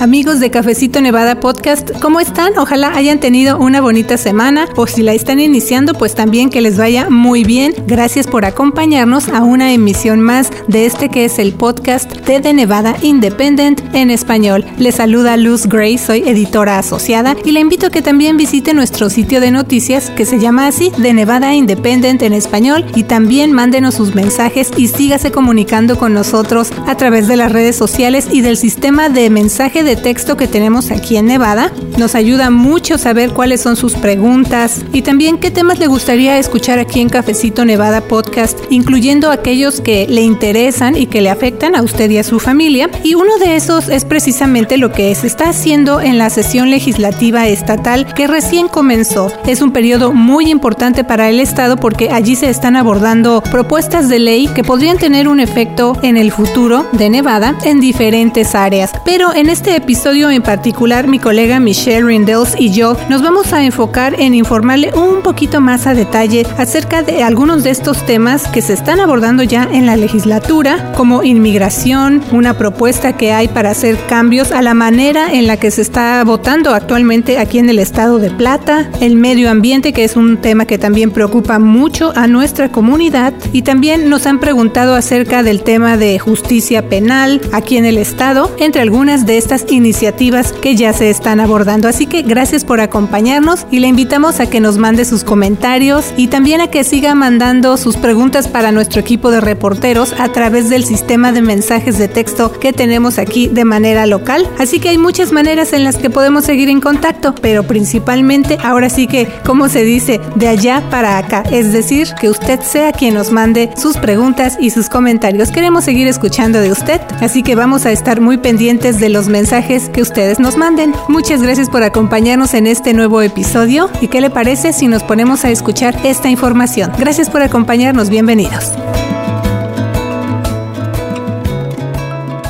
Amigos de Cafecito Nevada Podcast, ¿cómo están? Ojalá hayan tenido una bonita semana o si la están iniciando, pues también que les vaya muy bien. Gracias por acompañarnos a una emisión más de este que es el podcast de The Nevada Independent en español. Les saluda Luz Gray, soy editora asociada y le invito a que también visite nuestro sitio de noticias que se llama así, The Nevada Independent en español y también mándenos sus mensajes y sígase comunicando con nosotros a través de las redes sociales y del sistema de mensaje de texto que tenemos aquí en Nevada. Nos ayuda mucho saber cuáles son sus preguntas y también qué temas le gustaría escuchar aquí en Cafecito Nevada Podcast, incluyendo aquellos que le interesan y que le afectan a usted y a su familia. Y uno de esos es precisamente lo que se está haciendo en la sesión legislativa estatal que recién comenzó. Es un periodo muy importante para el Estado porque allí se están abordando propuestas de ley que podrían tener un efecto en el futuro de Nevada en diferentes áreas. Pero en este episodio en particular, mi colega Michelle Rindels y yo nos vamos a enfocar en informarle un poquito más a detalle acerca de algunos de estos temas que se están abordando ya en la legislatura, como inmigración, una propuesta que hay para hacer cambios a la manera en la que se está votando actualmente aquí en el estado de Plata, el medio ambiente, que es un tema que también preocupa mucho a nuestra comunidad, y también nos han preguntado acerca del tema de justicia penal aquí en el estado, entre algunas de estas iniciativas que ya se están abordando. Así que gracias por acompañarnos y le invitamos a que nos mande sus comentarios y también a que siga mandando sus preguntas para nuestro equipo de reporteros a través del sistema de mensajes de texto que tenemos aquí de manera local. Así que hay muchas maneras en las que podemos seguir en contacto, pero principalmente ahora sí que, como se dice, de allá para acá. Es decir, que usted sea quien nos mande sus preguntas y sus comentarios. Queremos seguir escuchando de usted, así que vamos a estar muy pendientes de los mensajes que ustedes nos manden. Muchas gracias por acompañarnos en este nuevo episodio y qué le parece si nos ponemos a escuchar esta información. Gracias por acompañarnos, bienvenidos.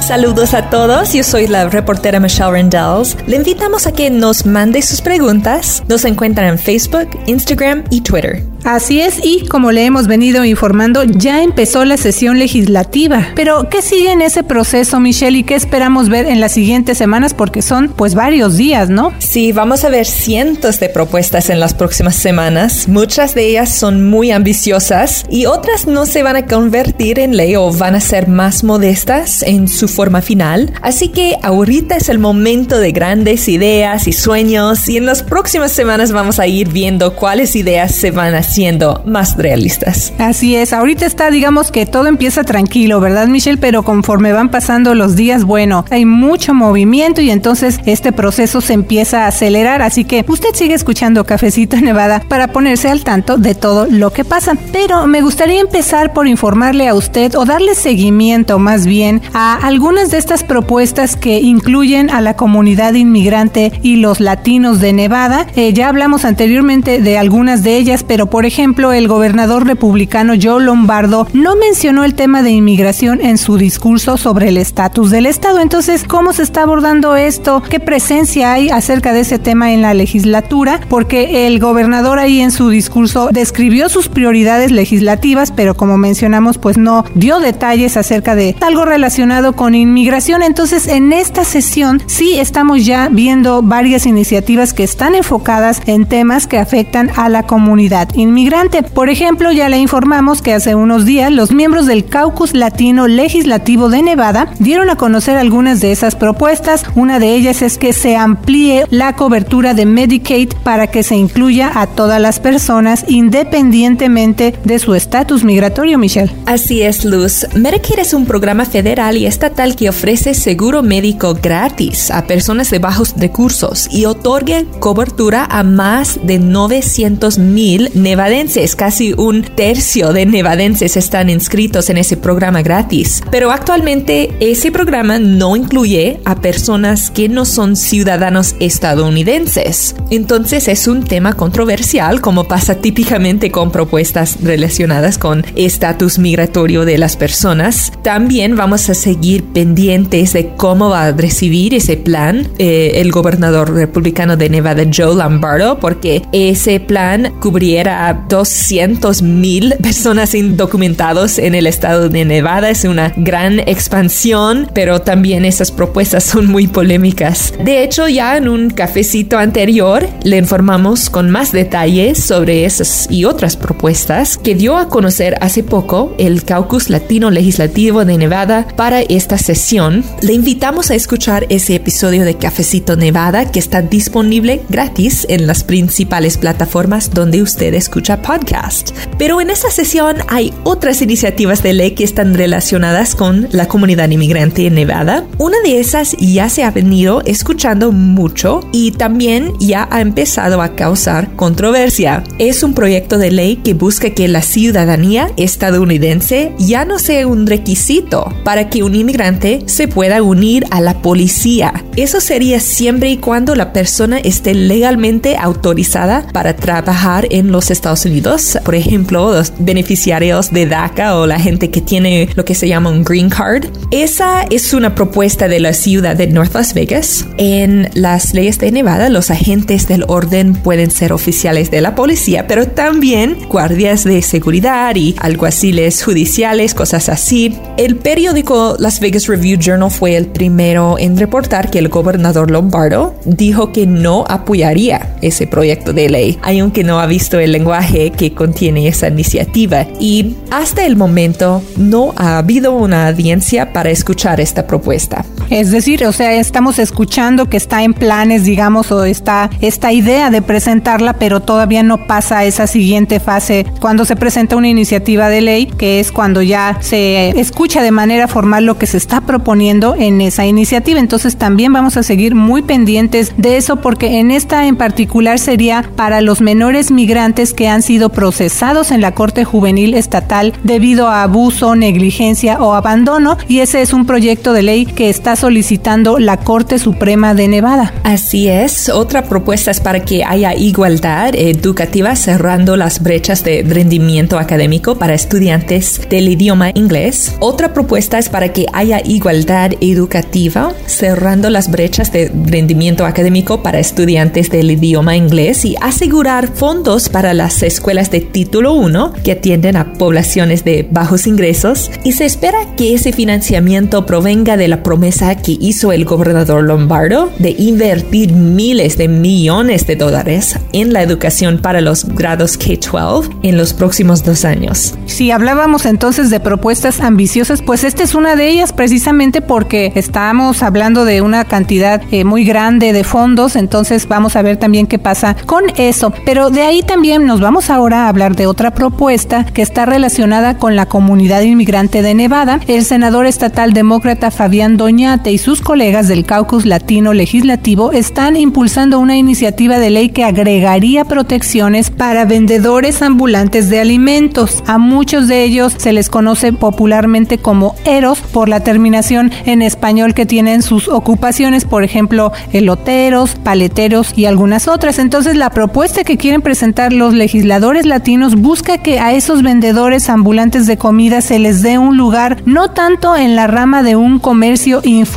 Saludos a todos, yo soy la reportera Michelle Rendells. Le invitamos a que nos mande sus preguntas. Nos encuentran en Facebook, Instagram y Twitter. Así es, y como le hemos venido informando, ya empezó la sesión legislativa. Pero, ¿qué sigue en ese proceso, Michelle, y qué esperamos ver en las siguientes semanas? Porque son, pues, varios días, ¿no? Sí, vamos a ver cientos de propuestas en las próximas semanas. Muchas de ellas son muy ambiciosas y otras no se van a convertir en ley o van a ser más modestas en su forma final. Así que ahorita es el momento de grandes ideas y sueños y en las próximas semanas vamos a ir viendo cuáles ideas se van a siendo más realistas. Así es, ahorita está, digamos que todo empieza tranquilo, ¿verdad, Michelle? Pero conforme van pasando los días, bueno, hay mucho movimiento y entonces este proceso se empieza a acelerar. Así que usted sigue escuchando Cafecito Nevada para ponerse al tanto de todo lo que pasa. Pero me gustaría empezar por informarle a usted o darle seguimiento más bien a algunas de estas propuestas que incluyen a la comunidad inmigrante y los latinos de Nevada. Eh, ya hablamos anteriormente de algunas de ellas, pero por por ejemplo, el gobernador republicano Joe Lombardo no mencionó el tema de inmigración en su discurso sobre el estatus del Estado. Entonces, ¿cómo se está abordando esto? ¿Qué presencia hay acerca de ese tema en la legislatura? Porque el gobernador ahí en su discurso describió sus prioridades legislativas, pero como mencionamos, pues no dio detalles acerca de algo relacionado con inmigración. Entonces, en esta sesión sí estamos ya viendo varias iniciativas que están enfocadas en temas que afectan a la comunidad inmigrante. Por ejemplo, ya le informamos que hace unos días los miembros del Caucus Latino Legislativo de Nevada dieron a conocer algunas de esas propuestas. Una de ellas es que se amplíe la cobertura de Medicaid para que se incluya a todas las personas independientemente de su estatus migratorio, Michelle. Así es, Luz. Medicaid es un programa federal y estatal que ofrece seguro médico gratis a personas de bajos recursos y otorga cobertura a más de 900 mil nevadenses, casi un tercio de nevadenses están inscritos en ese programa gratis. Pero actualmente ese programa no incluye a personas que no son ciudadanos estadounidenses. Entonces es un tema controversial como pasa típicamente con propuestas relacionadas con estatus migratorio de las personas. También vamos a seguir pendientes de cómo va a recibir ese plan eh, el gobernador republicano de Nevada, Joe Lombardo, porque ese plan cubriera ya 200 mil personas indocumentados en el estado de Nevada. Es una gran expansión, pero también esas propuestas son muy polémicas. De hecho, ya en un cafecito anterior le informamos con más detalles sobre esas y otras propuestas que dio a conocer hace poco el Caucus Latino Legislativo de Nevada para esta sesión. Le invitamos a escuchar ese episodio de Cafecito Nevada que está disponible gratis en las principales plataformas donde usted escucha podcast. Pero en esta sesión hay otras iniciativas de ley que están relacionadas con la comunidad inmigrante en Nevada. Una de esas ya se ha venido escuchando mucho y también ya ha empezado a causar controversia. Es un proyecto de ley que busca que la ciudadanía estadounidense ya no sea un requisito para que un inmigrante se pueda unir a la policía. Eso sería siempre y cuando la persona esté legalmente autorizada para trabajar en los Estados Unidos. Por ejemplo, los beneficiarios de DACA o la gente que tiene lo que se llama un green card. Esa es una propuesta de la ciudad de North Las Vegas. En las leyes de Nevada, los agentes del orden pueden ser oficiales de la policía, pero también guardias de seguridad y alguaciles judiciales, cosas así. El periódico Las Vegas Review Journal fue el primero en reportar que el gobernador Lombardo dijo que no apoyaría ese proyecto de ley, aunque no ha visto el lenguaje que contiene esa iniciativa. Y hasta el momento no ha habido una audiencia para escuchar esta propuesta. Es decir, o sea, estamos escuchando que está en planes, digamos, o está esta idea de presentarla, pero todavía no pasa a esa siguiente fase. Cuando se presenta una iniciativa de ley, que es cuando ya se escucha de manera formal lo que se está proponiendo en esa iniciativa. Entonces también vamos a seguir muy pendientes de eso porque en esta en particular sería para los menores migrantes que han sido procesados en la Corte Juvenil Estatal debido a abuso, negligencia o abandono. Y ese es un proyecto de ley que está solicitando la Corte Suprema de Nevada. Así es, otra propuesta es para que haya igualdad educativa cerrando las brechas de rendimiento académico para estudiantes del idioma inglés. Otra propuesta es para que haya igualdad educativa cerrando las brechas de rendimiento académico para estudiantes del idioma inglés y asegurar fondos para las escuelas de título 1 que atienden a poblaciones de bajos ingresos y se espera que ese financiamiento provenga de la promesa que hizo el gobernador Lombardo de invertir miles de millones de dólares en la educación para los grados K-12 en los próximos dos años. Si hablábamos entonces de propuestas ambiciosas, pues esta es una de ellas precisamente porque estamos hablando de una cantidad eh, muy grande de fondos, entonces vamos a ver también qué pasa con eso. Pero de ahí también nos vamos ahora a hablar de otra propuesta que está relacionada con la comunidad inmigrante de Nevada. El senador estatal demócrata Fabián Doña y sus colegas del Caucus Latino Legislativo están impulsando una iniciativa de ley que agregaría protecciones para vendedores ambulantes de alimentos. A muchos de ellos se les conoce popularmente como eros por la terminación en español que tienen sus ocupaciones, por ejemplo, eloteros, paleteros y algunas otras. Entonces, la propuesta que quieren presentar los legisladores latinos busca que a esos vendedores ambulantes de comida se les dé un lugar no tanto en la rama de un comercio informal,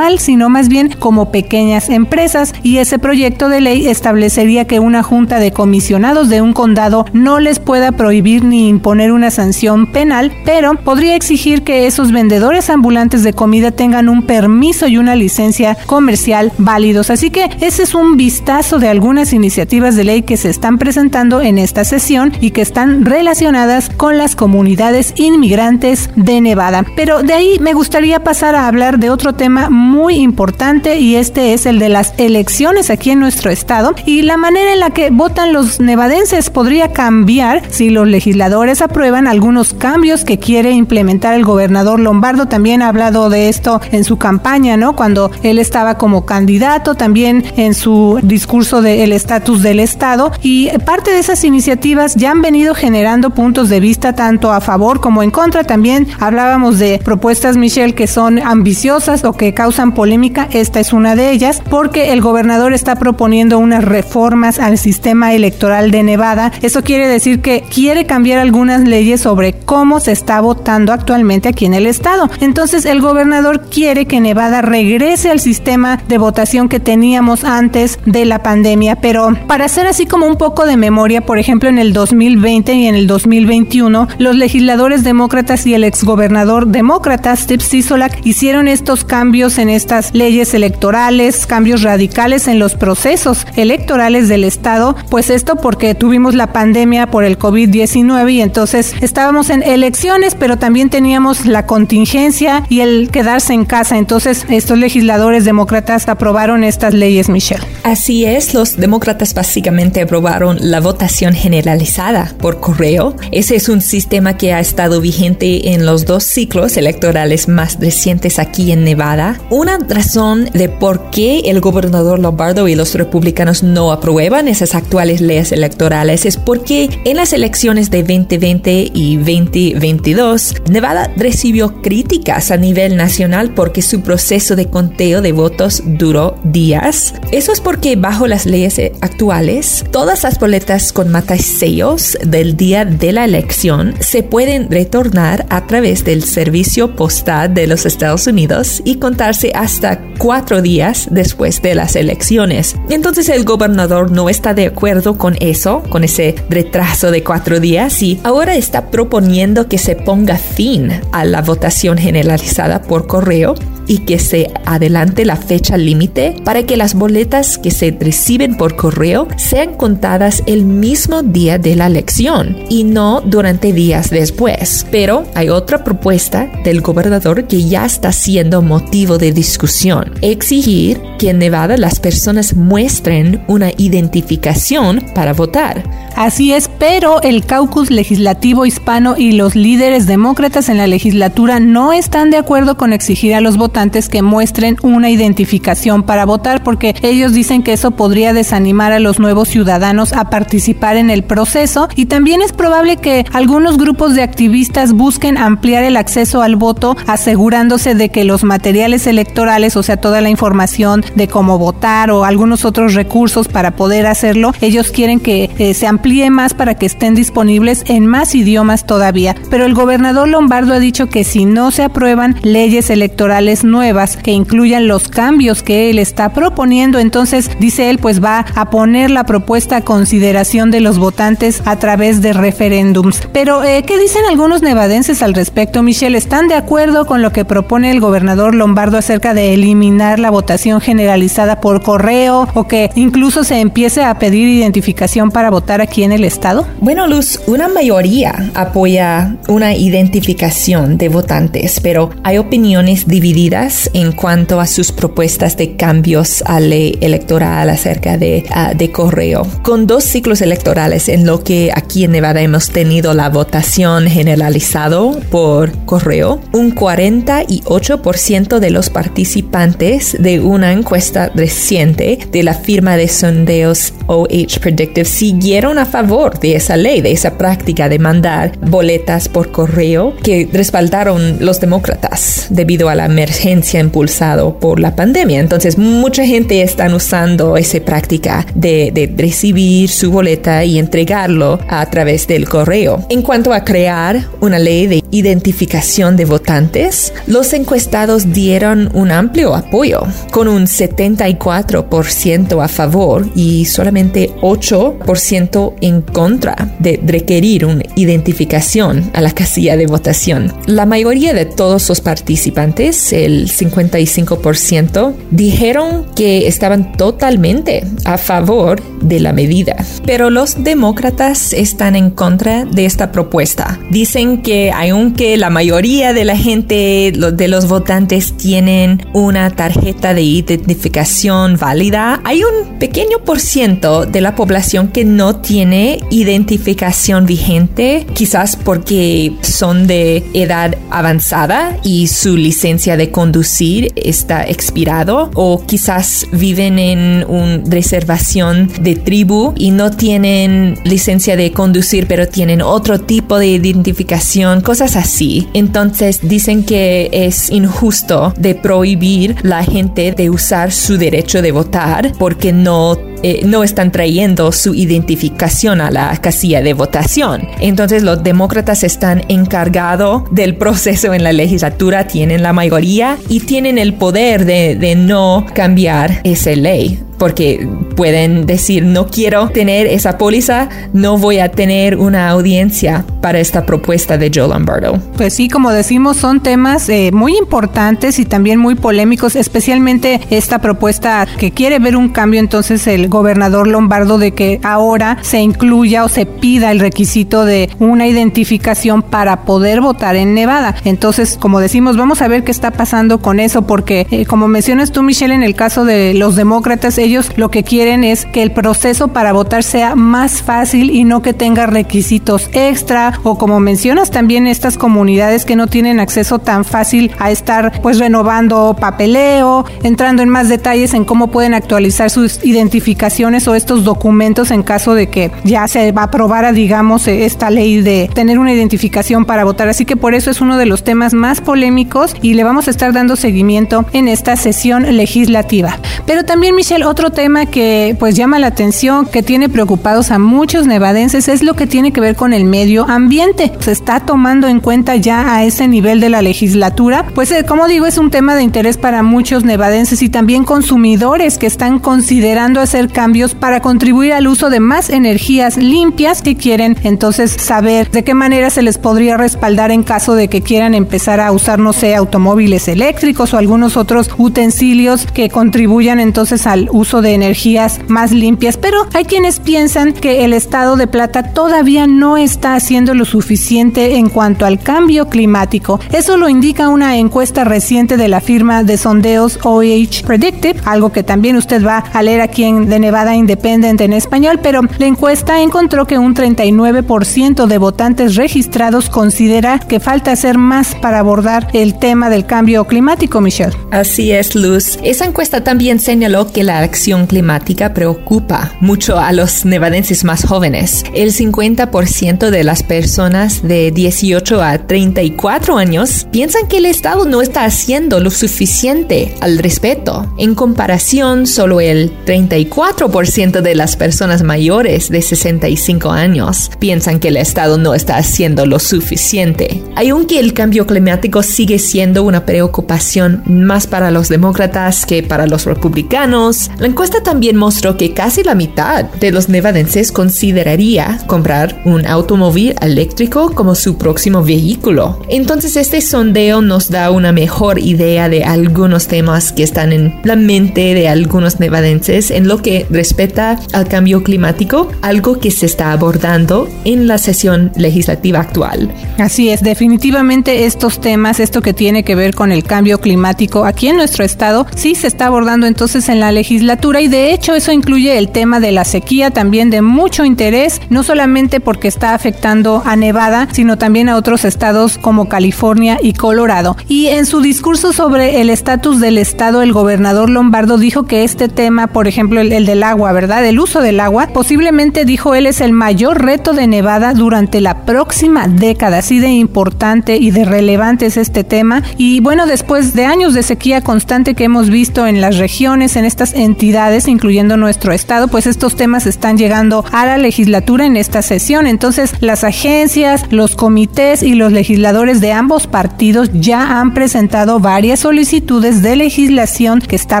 sino más bien como pequeñas empresas. Y ese proyecto de ley establecería que una junta de comisionados de un condado no les pueda prohibir ni imponer una sanción penal, pero podría exigir que esos vendedores ambulantes de comida tengan un permiso y una licencia comercial válidos. Así que ese es un vistazo de algunas iniciativas de ley que se están presentando en esta sesión y que están relacionadas con las comunidades inmigrantes de Nevada. Pero de ahí me gustaría pasar a hablar de otro tema muy importante y este es el de las elecciones aquí en nuestro estado y la manera en la que votan los nevadenses podría cambiar si los legisladores aprueban algunos cambios que quiere implementar el gobernador Lombardo. También ha hablado de esto en su campaña, ¿no? Cuando él estaba como candidato, también en su discurso del estatus del estado y parte de esas iniciativas ya han venido generando puntos de vista tanto a favor como en contra. También hablábamos de propuestas, Michelle, que son ambiciosas que causan polémica, esta es una de ellas, porque el gobernador está proponiendo unas reformas al sistema electoral de Nevada. Eso quiere decir que quiere cambiar algunas leyes sobre cómo se está votando actualmente aquí en el estado. Entonces el gobernador quiere que Nevada regrese al sistema de votación que teníamos antes de la pandemia, pero para hacer así como un poco de memoria, por ejemplo, en el 2020 y en el 2021, los legisladores demócratas y el exgobernador demócrata Steve Sisolak hicieron estos cambios en estas leyes electorales, cambios radicales en los procesos electorales del estado, pues esto porque tuvimos la pandemia por el COVID-19 y entonces estábamos en elecciones, pero también teníamos la contingencia y el quedarse en casa. Entonces, estos legisladores demócratas aprobaron estas leyes, Michelle. Así es, los demócratas básicamente aprobaron la votación generalizada por correo. Ese es un sistema que ha estado vigente en los dos ciclos electorales más recientes aquí en Nevada. Una razón de por qué el gobernador Lombardo y los republicanos no aprueban esas actuales leyes electorales es porque en las elecciones de 2020 y 2022, Nevada recibió críticas a nivel nacional porque su proceso de conteo de votos duró días. Eso es porque bajo las leyes actuales, todas las boletas con matasellos del día de la elección se pueden retornar a través del servicio postal de los Estados Unidos y contarse hasta cuatro días después de las elecciones. Entonces el gobernador no está de acuerdo con eso, con ese retraso de cuatro días y ahora está proponiendo que se ponga fin a la votación generalizada por correo y que se adelante la fecha límite para que las boletas que se reciben por correo sean contadas el mismo día de la elección y no durante días después. Pero hay otra propuesta del gobernador que ya está siendo motivo de discusión. Exigir que en Nevada las personas muestren una identificación para votar. Así es, pero el caucus legislativo hispano y los líderes demócratas en la legislatura no están de acuerdo con exigir a los que muestren una identificación para votar porque ellos dicen que eso podría desanimar a los nuevos ciudadanos a participar en el proceso y también es probable que algunos grupos de activistas busquen ampliar el acceso al voto asegurándose de que los materiales electorales, o sea, toda la información de cómo votar o algunos otros recursos para poder hacerlo, ellos quieren que eh, se amplíe más para que estén disponibles en más idiomas todavía. Pero el gobernador Lombardo ha dicho que si no se aprueban leyes electorales nuevas que incluyan los cambios que él está proponiendo, entonces dice él pues va a poner la propuesta a consideración de los votantes a través de referéndums. Pero eh, ¿qué dicen algunos nevadenses al respecto, Michelle? ¿Están de acuerdo con lo que propone el gobernador Lombardo acerca de eliminar la votación generalizada por correo o que incluso se empiece a pedir identificación para votar aquí en el estado? Bueno, Luz, una mayoría apoya una identificación de votantes, pero hay opiniones divididas en cuanto a sus propuestas de cambios a ley electoral acerca de, ah, de correo. Con dos ciclos electorales en lo que aquí en Nevada hemos tenido la votación generalizado por correo, un 48% de los participantes de una encuesta reciente de la firma de sondeos OH Predictive siguieron a favor de esa ley, de esa práctica de mandar boletas por correo que respaldaron los demócratas debido a la impulsado por la pandemia. Entonces, mucha gente está usando esa práctica de, de recibir su boleta y entregarlo a través del correo. En cuanto a crear una ley de identificación de votantes, los encuestados dieron un amplio apoyo, con un 74% a favor y solamente 8% en contra de requerir una identificación a la casilla de votación. La mayoría de todos los participantes, el 55%, dijeron que estaban totalmente a favor de la medida. Pero los demócratas están en contra de esta propuesta. Dicen que aunque la mayoría de la gente, de los votantes tienen una tarjeta de identificación válida, hay un pequeño por ciento de la población que no tiene identificación vigente, quizás porque son de edad avanzada y su licencia de conducir está expirado o quizás viven en una reservación de de tribu y no tienen licencia de conducir, pero tienen otro tipo de identificación, cosas así. Entonces dicen que es injusto de prohibir la gente de usar su derecho de votar porque no eh, no están trayendo su identificación a la casilla de votación. Entonces los demócratas están encargados del proceso en la legislatura, tienen la mayoría y tienen el poder de, de no cambiar esa ley porque pueden decir no quiero tener esa póliza, no voy a tener una audiencia para esta propuesta de Joe Lombardo. Pues sí, como decimos, son temas eh, muy importantes y también muy polémicos, especialmente esta propuesta que quiere ver un cambio entonces el gobernador Lombardo de que ahora se incluya o se pida el requisito de una identificación para poder votar en Nevada. Entonces, como decimos, vamos a ver qué está pasando con eso porque eh, como mencionas tú, Michelle, en el caso de los demócratas, ellos lo que quieren es que el proceso para votar sea más fácil y no que tenga requisitos extra o como mencionas también estas comunidades que no tienen acceso tan fácil a estar pues renovando papeleo, entrando en más detalles en cómo pueden actualizar sus identificaciones o estos documentos en caso de que ya se aprobara digamos esta ley de tener una identificación para votar. Así que por eso es uno de los temas más polémicos y le vamos a estar dando seguimiento en esta sesión legislativa. Pero también Michelle, otro tema que pues llama la atención, que tiene preocupados a muchos nevadenses, es lo que tiene que ver con el medio ambiente. Se está tomando en cuenta ya a ese nivel de la legislatura. Pues eh, como digo, es un tema de interés para muchos nevadenses y también consumidores que están considerando hacer cambios para contribuir al uso de más energías limpias si quieren entonces saber de qué manera se les podría respaldar en caso de que quieran empezar a usar, no sé, automóviles eléctricos o algunos otros utensilios que contribuyan entonces al uso de energías más limpias, pero hay quienes piensan que el estado de Plata todavía no está haciendo lo suficiente en cuanto al cambio climático. Eso lo indica una encuesta reciente de la firma de sondeos OH Predictive, algo que también usted va a leer aquí en The Nevada Independent en español, pero la encuesta encontró que un 39% de votantes registrados considera que falta hacer más para abordar el tema del cambio climático, Michelle. Así es, Luz. Esa encuesta también señaló que la acción climática preocupa mucho a los nevadenses más jóvenes. El 50% de las personas de 18 a 34 años piensan que el Estado no está haciendo lo suficiente al respecto. En comparación, solo el 34% de las personas mayores de 65 años piensan que el Estado no está haciendo lo suficiente. Aunque el cambio climático sigue siendo una preocupación más para los demócratas que para los republicanos, la encuesta también mostró que casi la mitad de los nevadenses consideraría comprar un automóvil eléctrico como su próximo vehículo. Entonces este sondeo nos da una mejor idea de algunos temas que están en la mente de algunos nevadenses en lo que respecta al cambio climático, algo que se está abordando en la sesión legislativa actual. Así es, definitivamente estos temas, esto que tiene que ver con el cambio climático aquí en nuestro estado, sí se está abordando entonces en la legislatura y de hecho eso incluye el tema de la sequía también de mucho interés, no solamente porque está afectando a Nevada, sino también a otros estados como California y Colorado. Y en su discurso sobre el estatus del estado, el gobernador Lombardo dijo que este tema, por ejemplo, el, el del agua, ¿verdad? El uso del agua, posiblemente dijo él es el mayor reto de Nevada durante la próxima década. Así de importante y de relevante es este tema. Y bueno, después de años de sequía constante que hemos visto en las regiones, en estas entidades, incluyendo nuestro estado, pues estos temas están llegando a la legislatura en esta sesión. Entonces, las agencias, los comités y los legisladores de ambos partidos ya han presentado varias solicitudes de legislación que está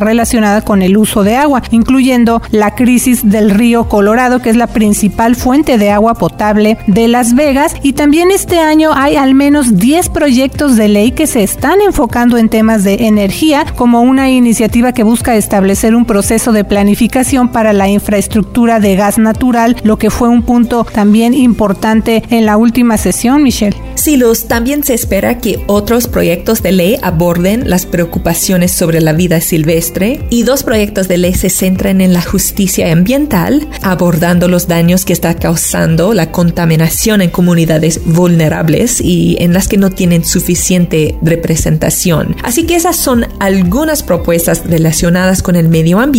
relacionada con el uso de agua, incluyendo la crisis del río Colorado, que es la principal fuente de agua potable de Las Vegas. Y también este año hay al menos 10 proyectos de ley que se están enfocando en temas de energía, como una iniciativa que busca establecer un proceso de planificación para la infraestructura de gas natural, lo que fue un punto también importante en la última sesión, Michelle. Luz, también se espera que otros proyectos de ley aborden las preocupaciones sobre la vida silvestre y dos proyectos de ley se centran en la justicia ambiental, abordando los daños que está causando la contaminación en comunidades vulnerables y en las que no tienen suficiente representación. Así que esas son algunas propuestas relacionadas con el medio ambiente,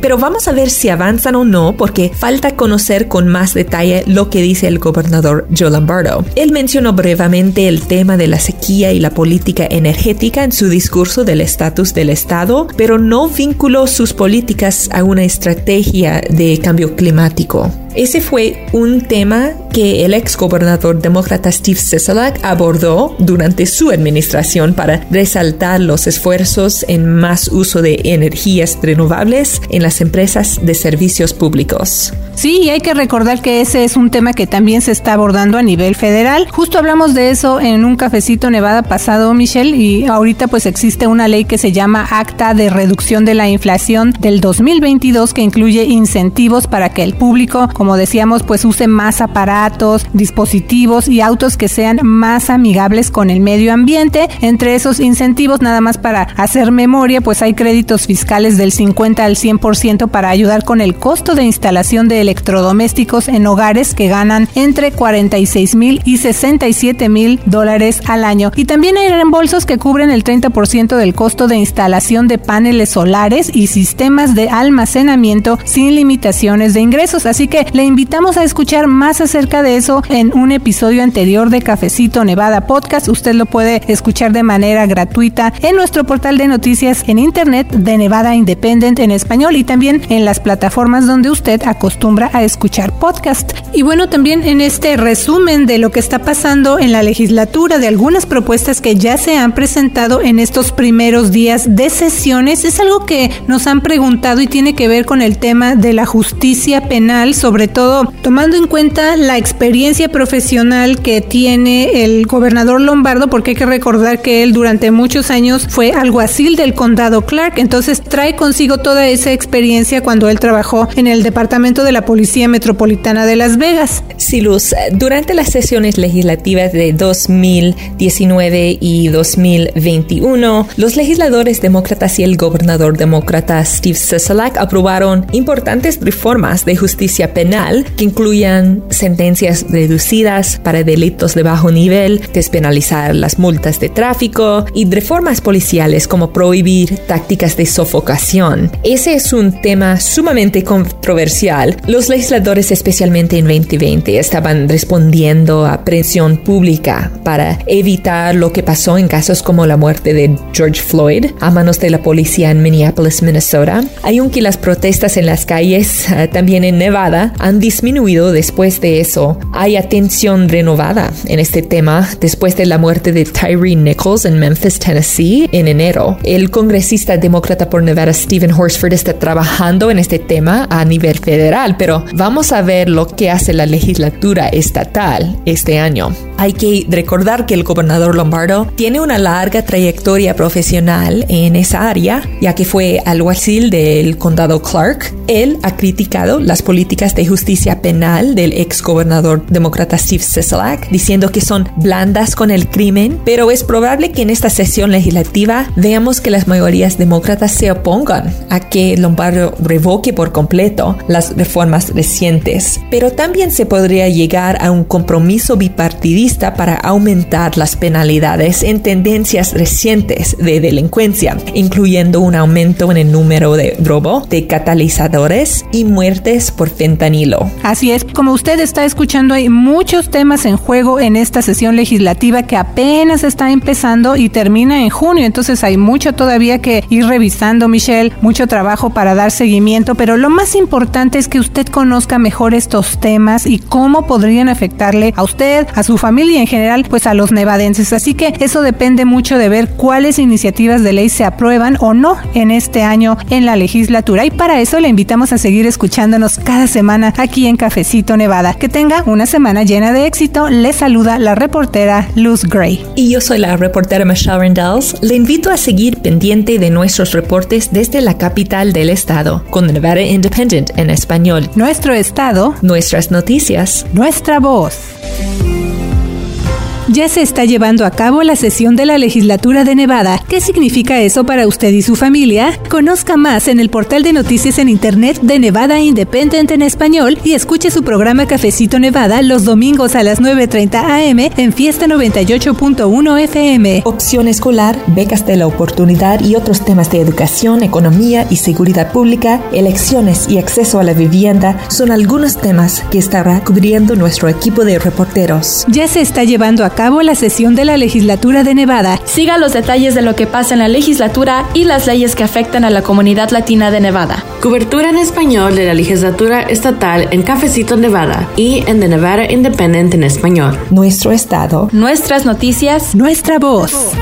pero vamos a ver si avanzan o no porque falta conocer con más detalle lo que dice el gobernador Joe Lombardo. Él mencionó brevemente el tema de la sequía y la política energética en su discurso del estatus del Estado, pero no vinculó sus políticas a una estrategia de cambio climático. Ese fue un tema que el ex gobernador demócrata Steve Sisolak abordó durante su administración para resaltar los esfuerzos en más uso de energías renovables en las empresas de servicios públicos. Sí, y hay que recordar que ese es un tema que también se está abordando a nivel federal. Justo hablamos de eso en un cafecito Nevada pasado, Michelle, y ahorita pues existe una ley que se llama Acta de Reducción de la Inflación del 2022 que incluye incentivos para que el público, como decíamos, pues use más aparatos, dispositivos y autos que sean más amigables con el medio ambiente. Entre esos incentivos, nada más para hacer memoria, pues hay créditos fiscales del 50 al 100% para ayudar con el costo de instalación de electrodomésticos en hogares que ganan entre 46 mil y 67 mil dólares al año. Y también hay reembolsos que cubren el 30% del costo de instalación de paneles solares y sistemas de almacenamiento sin limitaciones de ingresos. Así que le invitamos a escuchar más acerca de eso en un episodio anterior de Cafecito Nevada Podcast. Usted lo puede escuchar de manera gratuita en nuestro portal de noticias en internet de Nevada Independent en español y también en las plataformas donde usted acostumbra a escuchar podcast. Y bueno, también en este resumen de lo que está pasando en la legislatura, de algunas propuestas que ya se han presentado en estos primeros días de sesiones, es algo que nos han preguntado y tiene que ver con el tema de la justicia penal, sobre todo tomando en cuenta la experiencia profesional que tiene el gobernador Lombardo, porque hay que recordar que él durante muchos años fue alguacil del condado Clark, entonces trae consigo toda esa experiencia cuando él trabajó en el departamento de la Policía Metropolitana de Las Vegas. Sí, Luz, durante las sesiones legislativas de 2019 y 2021, los legisladores demócratas y el gobernador demócrata Steve Sisolak aprobaron importantes reformas de justicia penal que incluyan sentencias reducidas para delitos de bajo nivel, despenalizar las multas de tráfico y reformas policiales como prohibir tácticas de sofocación. Ese es un tema sumamente controversial. Los legisladores, especialmente en 2020, estaban respondiendo a presión pública para evitar lo que pasó en casos como la muerte de George Floyd a manos de la policía en Minneapolis, Minnesota. Aunque las protestas en las calles, eh, también en Nevada, han disminuido después de eso, hay atención renovada en este tema después de la muerte de Tyree Nichols en Memphis, Tennessee, en enero. El congresista demócrata por Nevada, Stephen Horsford, está trabajando en este tema a nivel federal, pero vamos a ver lo que hace la legislatura estatal este año. Hay que recordar que el gobernador Lombardo tiene una larga trayectoria profesional en esa área, ya que fue alguacil del condado Clark. Él ha criticado las políticas de justicia penal del ex gobernador demócrata Steve Sisolak, diciendo que son blandas con el crimen, pero es probable que en esta sesión legislativa veamos que las mayorías demócratas se opongan a que Lombardo revoque por completo las reformas recientes, pero también se podría llegar a un compromiso bipartidista para aumentar las penalidades en tendencias recientes de delincuencia, incluyendo un aumento en el número de robo de catalizadores y muertes por fentanilo. Así es, como usted está escuchando, hay muchos temas en juego en esta sesión legislativa que apenas está empezando y termina en junio, entonces hay mucho todavía que ir revisando, Michelle, mucho trabajo para dar seguimiento, pero lo más importante es que usted conozca mejor estos temas y cómo podrían afectarle a usted, a su familia y en general, pues a los nevadenses. Así que eso depende mucho de ver cuáles iniciativas de ley se aprueban o no en este año en la legislatura. Y para eso le invitamos a seguir escuchándonos cada semana aquí en Cafecito Nevada. Que tenga una semana llena de éxito. Le saluda la reportera Luz Gray. Y yo soy la reportera Michelle Rendells. Le invito a seguir pendiente de nuestros reportes desde la capital del estado, con Nevada Independent en español nuestro estado, nuestras noticias, nuestra voz. Ya se está llevando a cabo la sesión de la legislatura de Nevada. ¿Qué significa eso para usted y su familia? Conozca más en el portal de noticias en Internet de Nevada Independent en español y escuche su programa Cafecito Nevada los domingos a las 9.30 am en Fiesta 98.1 FM. Opción escolar, becas de la oportunidad y otros temas de educación, economía y seguridad pública, elecciones y acceso a la vivienda son algunos temas que estará cubriendo nuestro equipo de reporteros. Ya se está llevando a cabo la sesión de la legislatura de Nevada. Siga los detalles de lo que pasa en la legislatura y las leyes que afectan a la comunidad latina de Nevada. Cobertura en español de la legislatura estatal en Cafecito Nevada y en The Nevada Independent en español. Nuestro estado. Nuestras noticias. Nuestra voz.